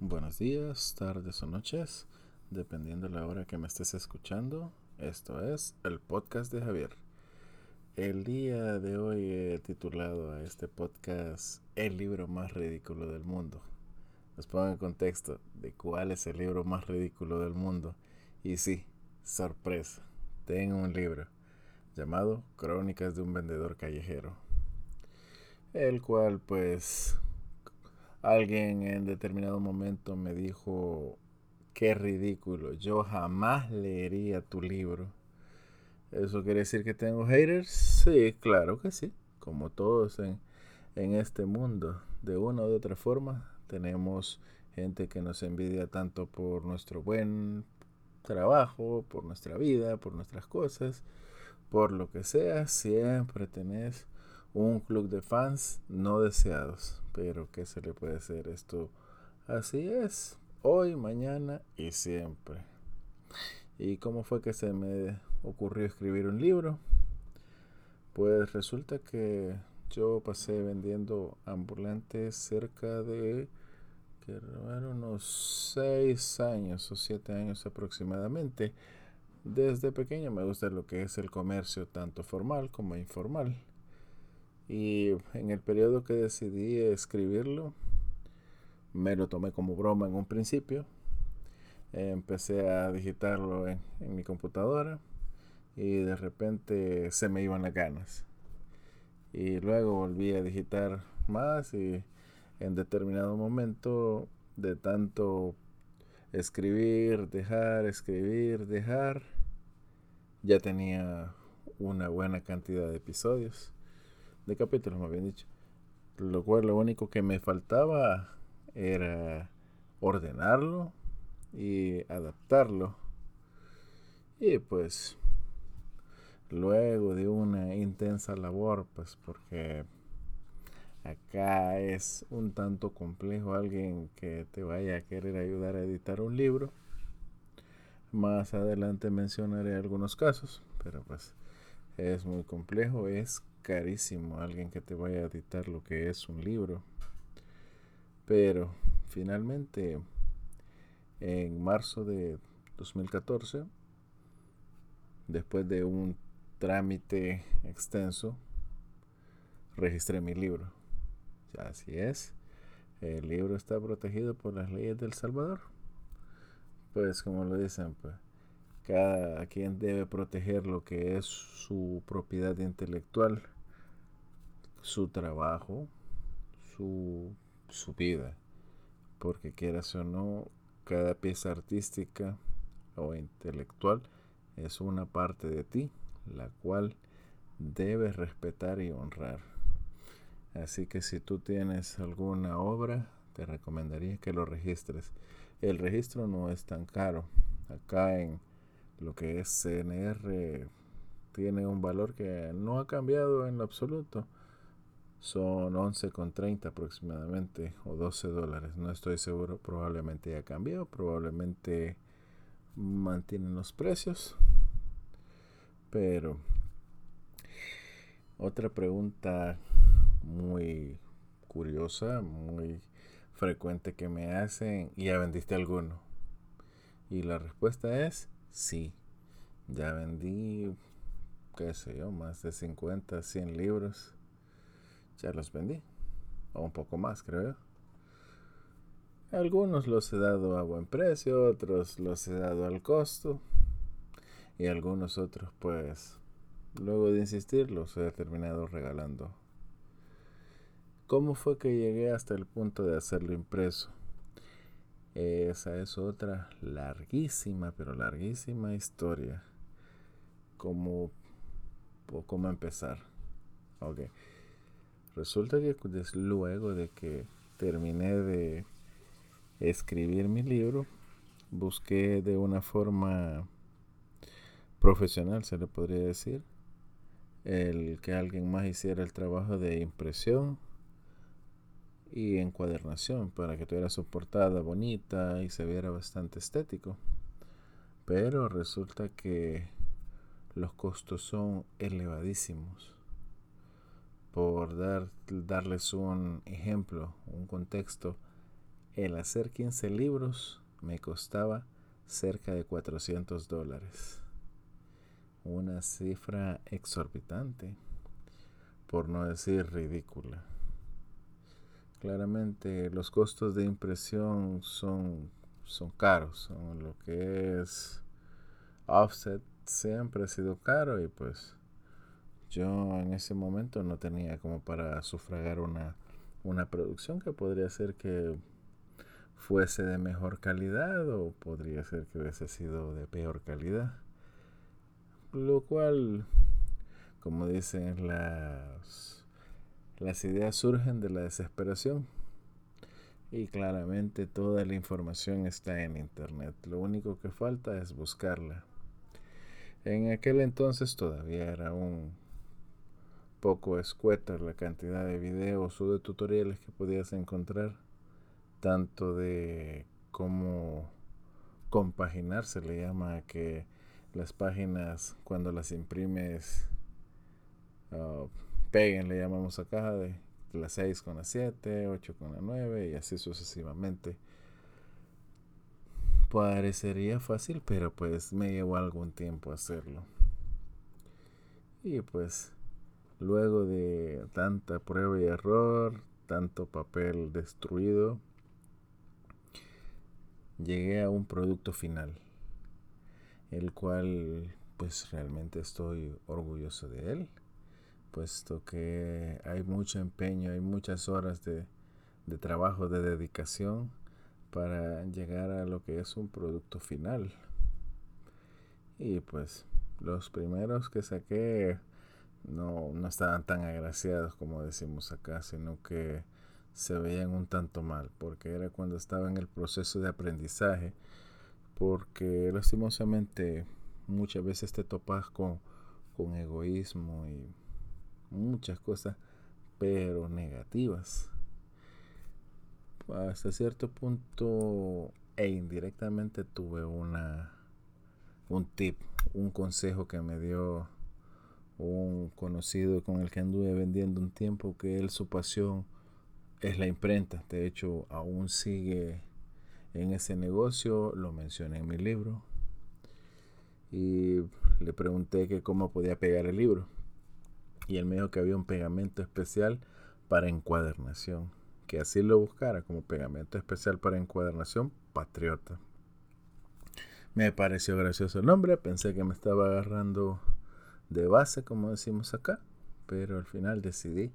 Buenos días, tardes o noches, dependiendo de la hora que me estés escuchando. Esto es el podcast de Javier. El día de hoy he titulado a este podcast El libro más ridículo del mundo. Les pongo en contexto de cuál es el libro más ridículo del mundo. Y sí, sorpresa, tengo un libro llamado Crónicas de un vendedor callejero. El cual pues alguien en determinado momento me dijo, qué ridículo, yo jamás leería tu libro. ¿Eso quiere decir que tengo haters? Sí, claro que sí. Como todos en, en este mundo, de una u otra forma, tenemos gente que nos envidia tanto por nuestro buen trabajo, por nuestra vida, por nuestras cosas, por lo que sea, siempre tenés un club de fans no deseados. Pero ¿qué se le puede hacer esto? Así es, hoy, mañana y siempre. ¿Y cómo fue que se me ocurrió escribir un libro? Pues resulta que yo pasé vendiendo ambulantes cerca de que unos 6 años o 7 años aproximadamente. Desde pequeño me gusta lo que es el comercio tanto formal como informal. Y en el periodo que decidí escribirlo, me lo tomé como broma en un principio. empecé a digitarlo en, en, mi computadora y de repente se me iban las ganas. Y luego volví a digitar más y en determinado momento de tanto escribir, dejar, escribir, dejar, ya tenía una buena cantidad de episodios de capítulos, más bien dicho. Lo cual lo único que me faltaba era ordenarlo y adaptarlo. Y pues luego de una intensa labor, pues porque acá es un tanto complejo alguien que te vaya a querer ayudar a editar un libro. Más adelante mencionaré algunos casos, pero pues es muy complejo, es carísimo alguien que te vaya a editar lo que es un libro. Pero finalmente, en marzo de 2014, después de un trámite extenso, registré mi libro. Así es, el libro está protegido por las leyes del Salvador. Pues como lo dicen, pues cada quien debe proteger lo que es su propiedad intelectual su trabajo, su, su vida. Porque quieras o no, cada pieza artística o intelectual es una parte de ti, la cual debes respetar y honrar. Así que si tú tienes alguna obra, te recomendaría que lo registres. El registro no es tan caro. Acá en lo que es CNR tiene un valor que no ha cambiado en lo absoluto son 11,30 aproximadamente o 12 dólares. No estoy seguro, probablemente ya cambió, probablemente mantienen los precios. Pero otra pregunta muy curiosa, muy frecuente que me hacen, ¿ya vendiste alguno? Y la respuesta es sí. Ya vendí, qué sé yo, más de 50, 100 libros ya los vendí. O un poco más, creo. Algunos los he dado a buen precio, otros los he dado al costo. Y algunos otros, pues, luego de insistir, los he terminado regalando. ¿Cómo fue que llegué hasta el punto de hacerlo impreso? Esa es otra larguísima, pero larguísima historia. ¿Cómo, cómo empezar? Ok. Resulta que luego de que terminé de escribir mi libro, busqué de una forma profesional, se le podría decir, el que alguien más hiciera el trabajo de impresión y encuadernación para que tuviera su portada bonita y se viera bastante estético. Pero resulta que los costos son elevadísimos por dar, darles un ejemplo, un contexto, el hacer 15 libros me costaba cerca de 400 dólares. Una cifra exorbitante, por no decir ridícula. Claramente los costos de impresión son, son caros, son lo que es offset siempre ha sido caro y pues yo en ese momento no tenía como para sufragar una, una producción que podría ser que fuese de mejor calidad o podría ser que hubiese sido de peor calidad. Lo cual, como dicen, las, las ideas surgen de la desesperación. Y claramente toda la información está en Internet. Lo único que falta es buscarla. En aquel entonces todavía era un poco escueta la cantidad de videos o de tutoriales que podías encontrar, tanto de cómo compaginar, se le llama que las páginas cuando las imprimes ah, peguen, le llamamos acá, de la 6 con la 7, 8 con la 9 y así sucesivamente. Parecería fácil, pero pues me llevó algún tiempo hacerlo. Y pues luego de tanta prueba y error, tanto papel destruido, llegué a un producto final, el cual pues realmente estoy orgulloso de él, puesto que hay mucho empeño, hay muchas horas de, de trabajo, de dedicación para llegar a lo que es un producto final. Y pues los primeros que saqué no, no estaban tan agraciados como decimos acá, sino que se veían un tanto mal, porque era cuando estaba en el proceso de aprendizaje, porque lastimosamente muchas veces te topas con, con egoísmo y muchas cosas, pero negativas. Hasta cierto punto e indirectamente tuve una un tip, un consejo que me dio un conocido con el que anduve vendiendo un tiempo que él su pasión es la imprenta. De hecho, aún sigue en ese negocio, lo mencioné en mi libro. Y le pregunté que cómo podía pegar el libro. Y él me dijo que había un pegamento especial para encuadernación que así lo buscara como pegamento especial para encuadernación Patriota. Me pareció gracioso el nombre, pensé que me estaba agarrando de base, como decimos acá, pero al final decidí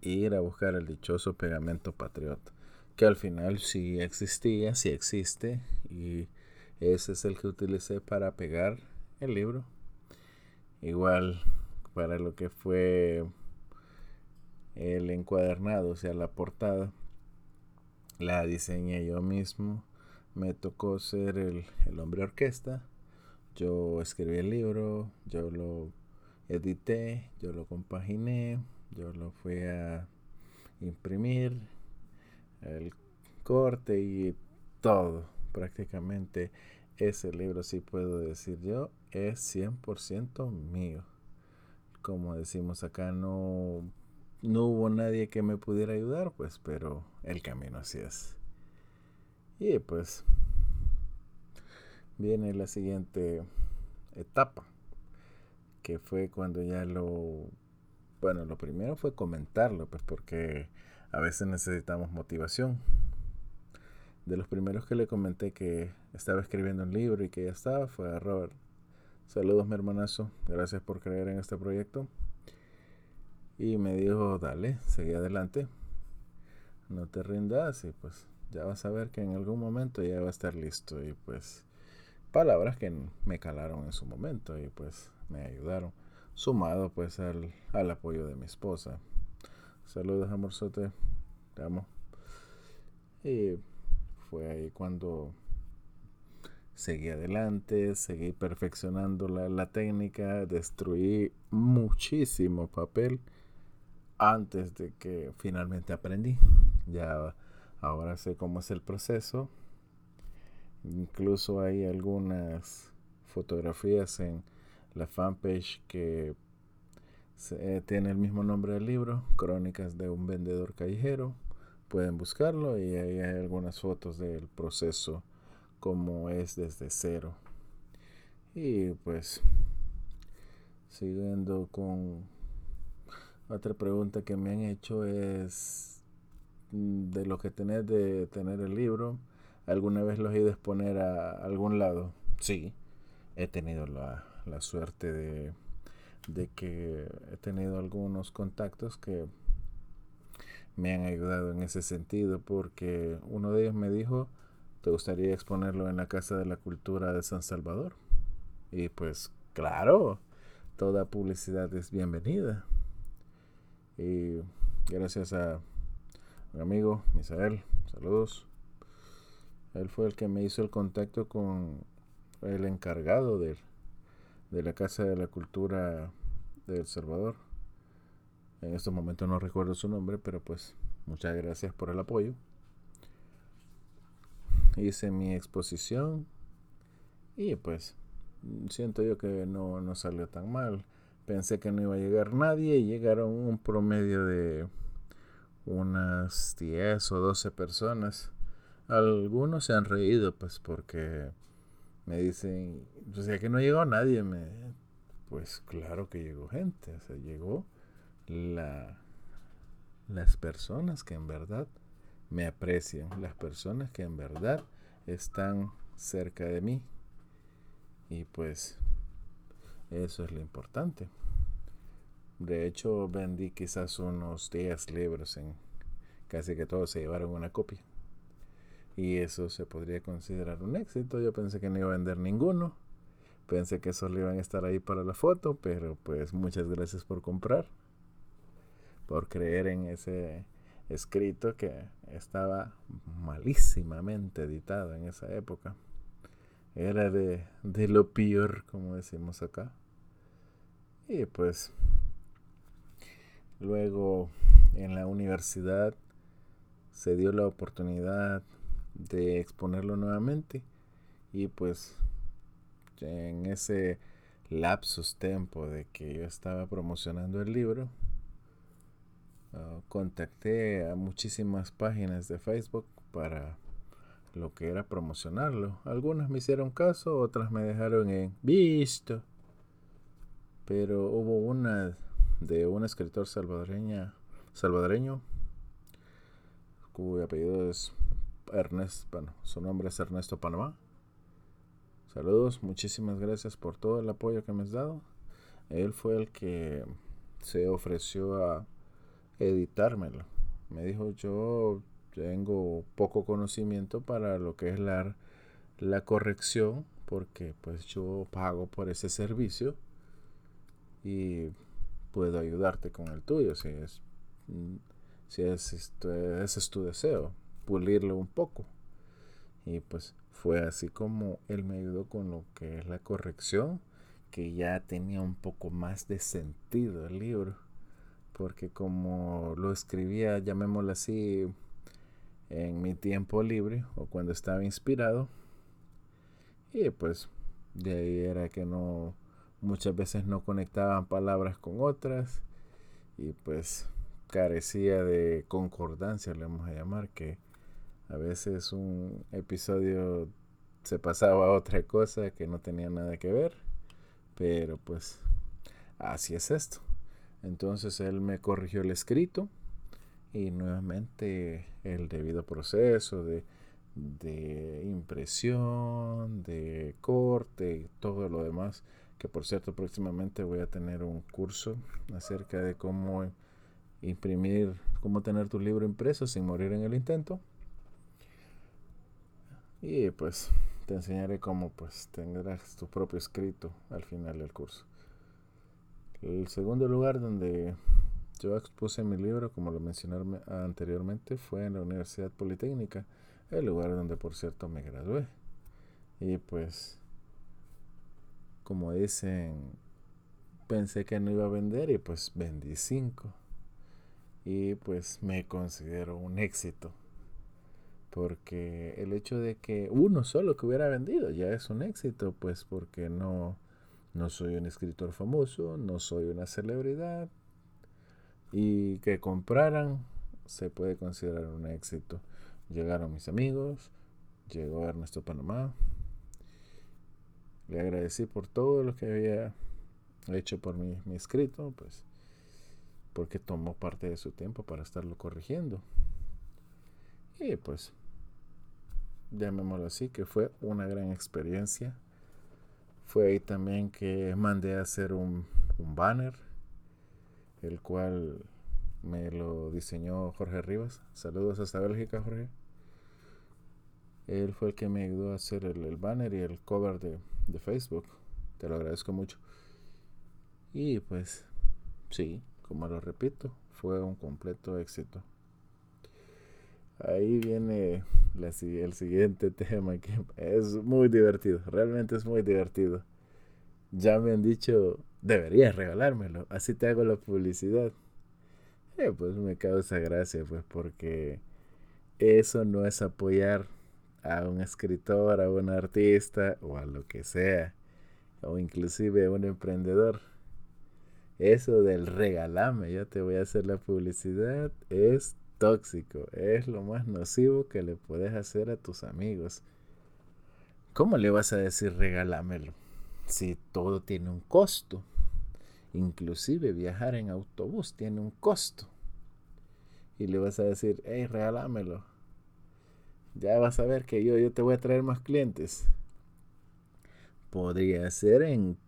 ir a buscar el dichoso pegamento Patriota, que al final sí existía, sí existe, y ese es el que utilicé para pegar el libro. Igual para lo que fue el encuadernado, o sea, la portada, la diseñé yo mismo. Me tocó ser el, hombre orquesta. Yo escribí el libro, yo lo edité, yo lo compaginé, yo lo fui a imprimir, el corte y todo. Prácticamente ese libro, si puedo decir yo, es 100% mío. Como decimos acá, no no hubo nadie que me pudiera ayudar, pues, pero el camino así es. Y pues viene la siguiente etapa, que fue cuando ya lo, bueno, lo primero fue comentarlo, pues porque a veces necesitamos motivación. De los primeros que le comenté que estaba escribiendo un libro y que ya estaba fue a Robert. Saludos mi hermanazo, gracias por creer en este proyecto. Y me dijo, dale, seguí adelante. No te rindas y pues ya vas a ver que en algún momento ya va a estar listo. Y pues palabras que me calaron en su momento y pues me ayudaron. Sumado pues al, al apoyo de mi esposa. Saludos amorzote, te amo. Y fue ahí cuando seguí adelante, seguí perfeccionando la, la técnica, destruí muchísimo papel antes de que finalmente aprendí. Ya ahora sé cómo es el proceso. Incluso hay algunas fotografías en la fanpage que tiene el mismo nombre del libro, Crónicas de un vendedor callejero. pueden buscarlo y ahí hay algunas fotos del proceso como es desde cero. Y pues siguiendo con otra pregunta que me han hecho es mm, de lo que tenés de tener el libro, ¿alguna vez lo he ido a exponer a algún lado? Sí, he tenido la, la suerte de, de que he tenido algunos contactos que me han ayudado en ese sentido porque uno de ellos me dijo, ¿te gustaría exponerlo en la Casa de la Cultura de San Salvador? Y pues claro, toda publicidad es bienvenida. Y gracias a mi amigo Misael, saludos. Él fue el que me hizo el contacto con el encargado de, de la Casa de la Cultura de El Salvador. En estos momentos no recuerdo su nombre, pero pues muchas gracias por el apoyo. Hice mi exposición y pues siento yo que no, no salió tan mal. Pensé que no iba a llegar nadie y llegaron un promedio de unas 10 o 12 personas. Algunos se han reído pues porque me dicen, o sea que no llegó nadie. Me, pues claro que llegó gente, o sea, llegó la, las personas que en verdad me aprecian, las personas que en verdad están cerca de mí. Y pues eso es lo importante. De hecho, vendí quizás unos 10 libros en casi que todos se llevaron una copia. Y eso se podría considerar un éxito. Yo pensé que no iba a vender ninguno. Pensé que solo iban a estar ahí para la foto, pero pues muchas gracias por comprar por creer en ese escrito que estaba malísimamente editado en esa época. Era de, de lo peor, como decimos acá. Y pues luego en la universidad se dio la oportunidad de exponerlo nuevamente y pues en ese lapsus tempo de que yo estaba promocionando el libro Ah, contacté a muchísimas páginas de Facebook para lo que era promocionarlo. Algunas me hicieron caso, otras me dejaron en visto. Pero hubo una de un escritor salvadoreña, salvadoreño cuyo apellido es Ernesto, bueno, su nombre es Ernesto Panamá. Saludos, muchísimas gracias por todo el apoyo que me has dado. Él fue el que se ofreció a editármelo. Me dijo, yo tengo poco conocimiento para lo que es la, la corrección, porque pues yo pago por ese servicio y puedo ayudarte con el tuyo si es si es, ese es tu deseo, pulirlo un poco. Y pues fue así como él me ayudó con lo que es la corrección, que ya tenía un poco más de sentido el libro porque como lo escribía, llamémoslo así, en mi tiempo libre o cuando estaba inspirado, y pues de ahí era que no, muchas veces no conectaban palabras con otras y pues carecía de concordancia, le vamos a llamar, que a veces un episodio se pasaba a otra cosa que no tenía nada que ver, pero pues así es esto. Entonces él me corrigió el escrito y nuevamente el debido proceso de, impresión, de corte y todo lo demás. Que por cierto próximamente voy a tener un curso acerca de cómo imprimir, cómo tener tu libro impreso sin morir en el intento. Y pues te enseñaré cómo pues tendrás tu propio escrito al final del curso. El segundo lugar donde yo expuse mi libro, como lo mencioné anteriormente, fue en la Universidad Politécnica, el lugar donde por cierto me gradué. Y pues, como dicen, pensé que no iba a vender y pues vendí cinco. Y pues me considero un éxito. Porque el hecho de que uno solo que hubiera vendido ya es un éxito, pues porque no no soy un escritor famoso, no soy una celebridad. Y que compraran se puede considerar un éxito. Llegaron mis amigos, llegó Ernesto Panamá. Le agradecí por todo lo que había hecho por mi, mi escrito, pues porque tomó parte de su tiempo para estarlo corrigiendo. Y pues, llamémoslo así, que fue una gran experiencia. Fue ahí también que mandé a hacer un, un banner, el cual me lo diseñó Jorge Rivas. Saludos hasta Bélgica, Jorge. Él fue el que me ayudó a hacer el, banner y el cover de, de, Facebook. Te lo agradezco mucho. Y pues, sí, como lo repito, fue un completo éxito. Ahí viene el siguiente tema que es muy divertido, realmente es muy divertido. Ya me han dicho, deberías regalármelo, así te hago la publicidad. Eh, pues me causa gracia, pues porque eso no es apoyar a un escritor, a un artista o a lo que sea, o inclusive a un emprendedor. Eso del regalame, yo te voy a hacer la publicidad, es tóxico, es lo más nocivo que le puedes hacer a tus amigos. ¿Cómo le vas a decir regálamelo? Si todo tiene un costo. Inclusive viajar en autobús tiene un costo. Y le vas a decir, hey, regálamelo. Ya vas a ver que yo, yo te voy a traer más clientes. Podría ser en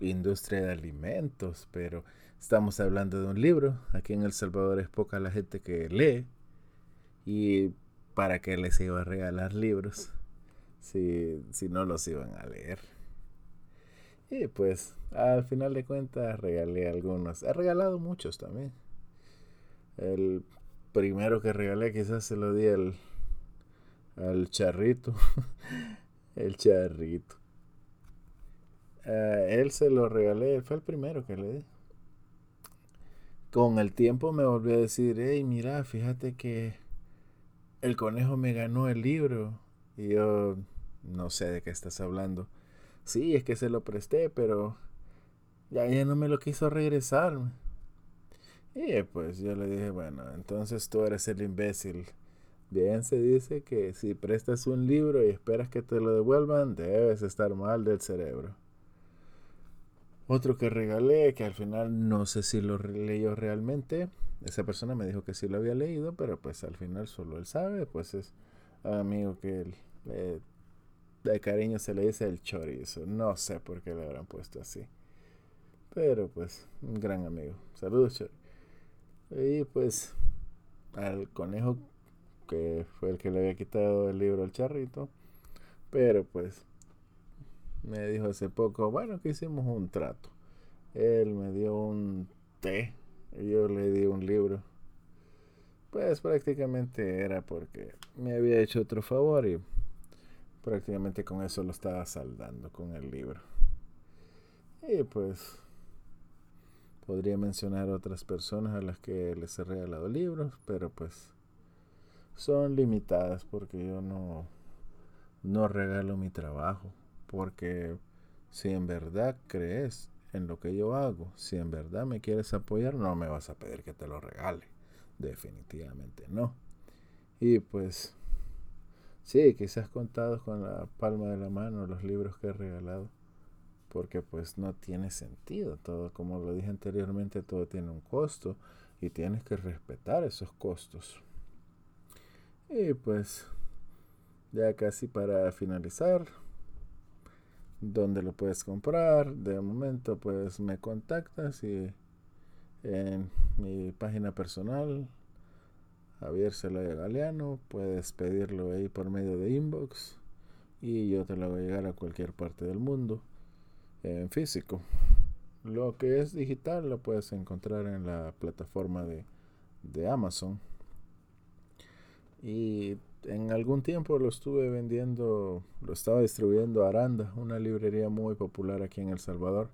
industria de alimentos, pero estamos hablando de un libro. Aquí en El Salvador es poca la gente que lee. Y para qué les iba a regalar libros si, si no los iban a leer. Y pues al final de cuentas regalé algunos. He regalado muchos también. El primero que regalé quizás se lo di al, al charrito. el charrito. él se lo regalé, fue el primero que le di. Con el tiempo me volvió a decir, hey, mira, fíjate que el conejo me ganó el libro. Y yo no sé de qué estás hablando. Sí, es que se lo presté, pero ya, ya no me lo quiso regresar. Y pues yo le dije, bueno, entonces tú eres el imbécil. Bien se dice que si prestas un libro y esperas que te lo devuelvan, debes estar mal del cerebro. Otro que regalé, que al final no sé si lo leyó realmente. Esa persona me dijo que sí lo había leído, pero pues al final solo él sabe. Pues es amigo que de cariño se le dice el chorizo. No sé por qué le habrán puesto así. Pero pues, un gran amigo. Saludos, chorizo. Y pues, al conejo, que fue el que le había quitado el libro al charrito. Pero pues, me dijo hace poco, bueno, que hicimos un trato. Él me dio un té y yo le di un libro. Pues prácticamente era porque me había hecho otro favor y prácticamente con eso lo estaba saldando con el libro. Y pues podría mencionar otras personas a las que les he regalado libros, pero pues son limitadas porque yo no, no regalo mi trabajo. Porque si en verdad crees en lo que yo hago, si en verdad me quieres apoyar, no me vas a pedir que te lo regale. Definitivamente no. Y pues, sí, quizás contados con la palma de la mano los libros que he regalado. Porque pues no tiene sentido. Todo, como lo dije anteriormente, todo tiene un costo y tienes que respetar esos costos. Y pues, ya casi para finalizar, dónde lo puedes comprar. De momento, pues me contactas y en mi página personal, Javier Celaya Galeano, puedes pedirlo ahí por medio de inbox y yo te lo voy a llegar a cualquier parte del mundo en físico. Lo que es digital lo puedes encontrar en la plataforma de, de Amazon. Y en algún tiempo lo estuve vendiendo, lo estaba distribuyendo Aranda, una librería muy popular aquí en El Salvador.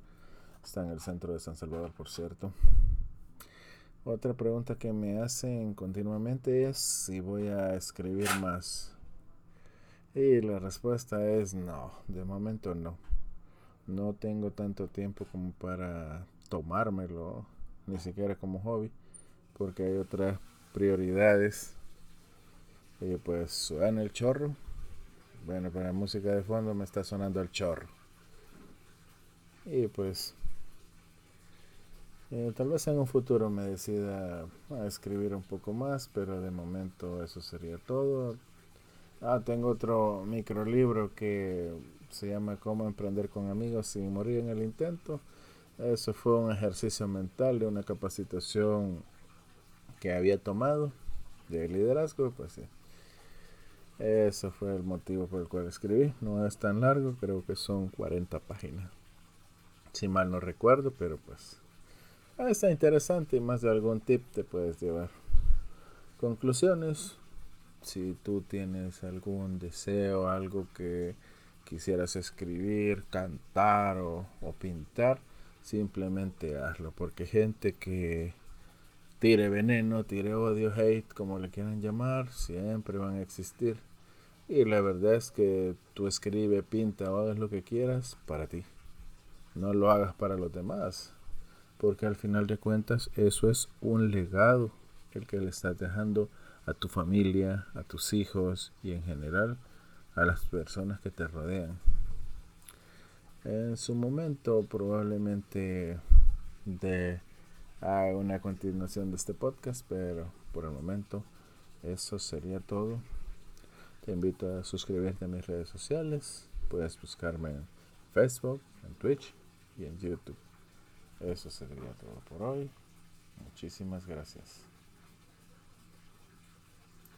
Está en el centro de San Salvador, por cierto. Otra pregunta que me hacen continuamente es si voy a escribir más. Y la respuesta es no, de momento no. No tengo tanto tiempo como para tomármelo, ni siquiera como hobby, porque hay otras prioridades. Y pues suena el chorro. Bueno, para la música de fondo me está sonando el chorro. Y pues eh, tal vez en un futuro me decida a escribir un poco más, pero de momento eso sería todo. Ah, tengo otro microlibro que se llama Cómo emprender con amigos sin morir en el intento. Eso fue un ejercicio mental de una capacitación que había tomado de liderazgo, pues sí. Eso fue el motivo por el cual escribí. No es tan largo, creo que son 40 páginas. Si mal no recuerdo, pero pues está interesante y más de algún tip te puedes llevar. Conclusiones. Si tú tienes algún deseo, algo que quisieras escribir, cantar o, o pintar, simplemente hazlo. Porque gente que tire veneno, tire odio, hate, como le quieran llamar, siempre van a existir. Y la verdad es que tú escribe, pinta o hagas lo que quieras para ti. No lo hagas para los demás. Porque al final de cuentas eso es un legado el que le estás dejando a tu familia, a tus hijos y en general a las personas que te rodean. En su momento probablemente de a una continuación de este podcast, pero por el momento eso sería todo. Te invito a suscribirte a mis redes sociales. Puedes buscarme en Facebook, en Twitch y en YouTube. Eso sería todo por hoy. Muchísimas gracias.